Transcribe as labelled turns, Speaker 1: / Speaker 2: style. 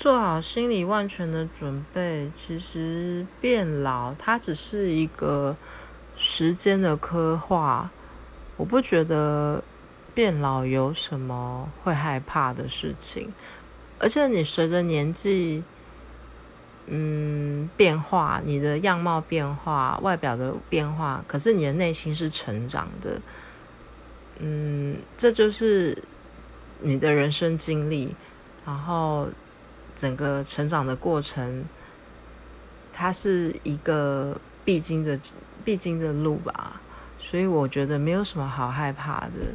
Speaker 1: 做好心理万全的准备。其实变老，它只是一个时间的刻画。我不觉得变老有什么会害怕的事情，而且你随着年纪，嗯，变化，你的样貌变化，外表的变化，可是你的内心是成长的。嗯，这就是你的人生经历，然后整个成长的过程，它是一个必经的必经的路吧。所以我觉得没有什么好害怕的。